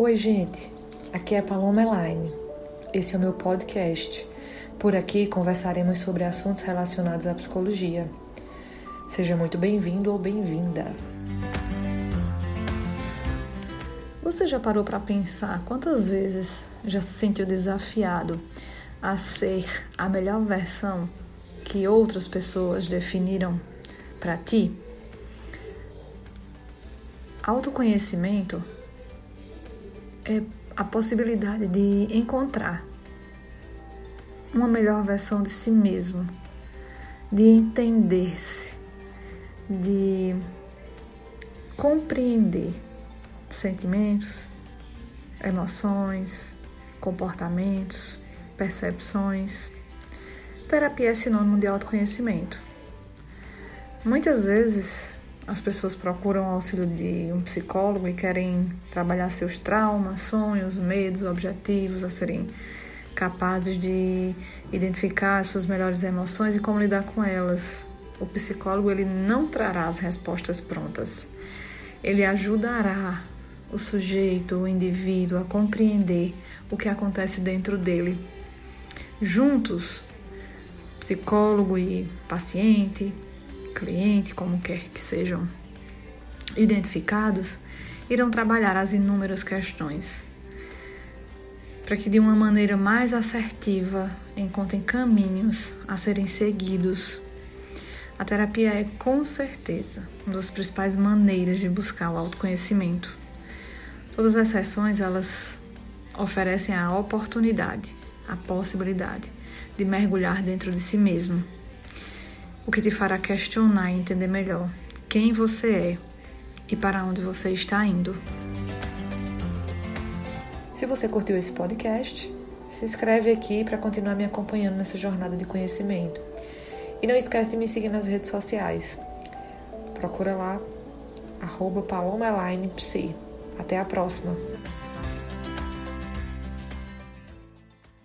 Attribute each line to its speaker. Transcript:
Speaker 1: Oi, gente. Aqui é Paloma Elaine. Esse é o meu podcast. Por aqui conversaremos sobre assuntos relacionados à psicologia. Seja muito bem-vindo ou bem-vinda. Você já parou para pensar quantas vezes já se sentiu desafiado a ser a melhor versão que outras pessoas definiram para ti? Autoconhecimento é a possibilidade de encontrar uma melhor versão de si mesmo, de entender-se, de compreender sentimentos, emoções, comportamentos, percepções. Terapia é sinônimo de autoconhecimento. Muitas vezes as pessoas procuram o auxílio de um psicólogo e querem trabalhar seus traumas, sonhos, medos, objetivos, a serem capazes de identificar as suas melhores emoções e como lidar com elas. O psicólogo ele não trará as respostas prontas. Ele ajudará o sujeito, o indivíduo a compreender o que acontece dentro dele. Juntos, psicólogo e paciente, cliente, como quer que sejam identificados, irão trabalhar as inúmeras questões para que de uma maneira mais assertiva encontrem caminhos a serem seguidos. A terapia é com certeza uma das principais maneiras de buscar o autoconhecimento. Todas as sessões elas oferecem a oportunidade, a possibilidade de mergulhar dentro de si mesmo o que te fará questionar e entender melhor quem você é e para onde você está indo. Se você curtiu esse podcast, se inscreve aqui para continuar me acompanhando nessa jornada de conhecimento. E não esquece de me seguir nas redes sociais. Procura lá, arroba Até a próxima!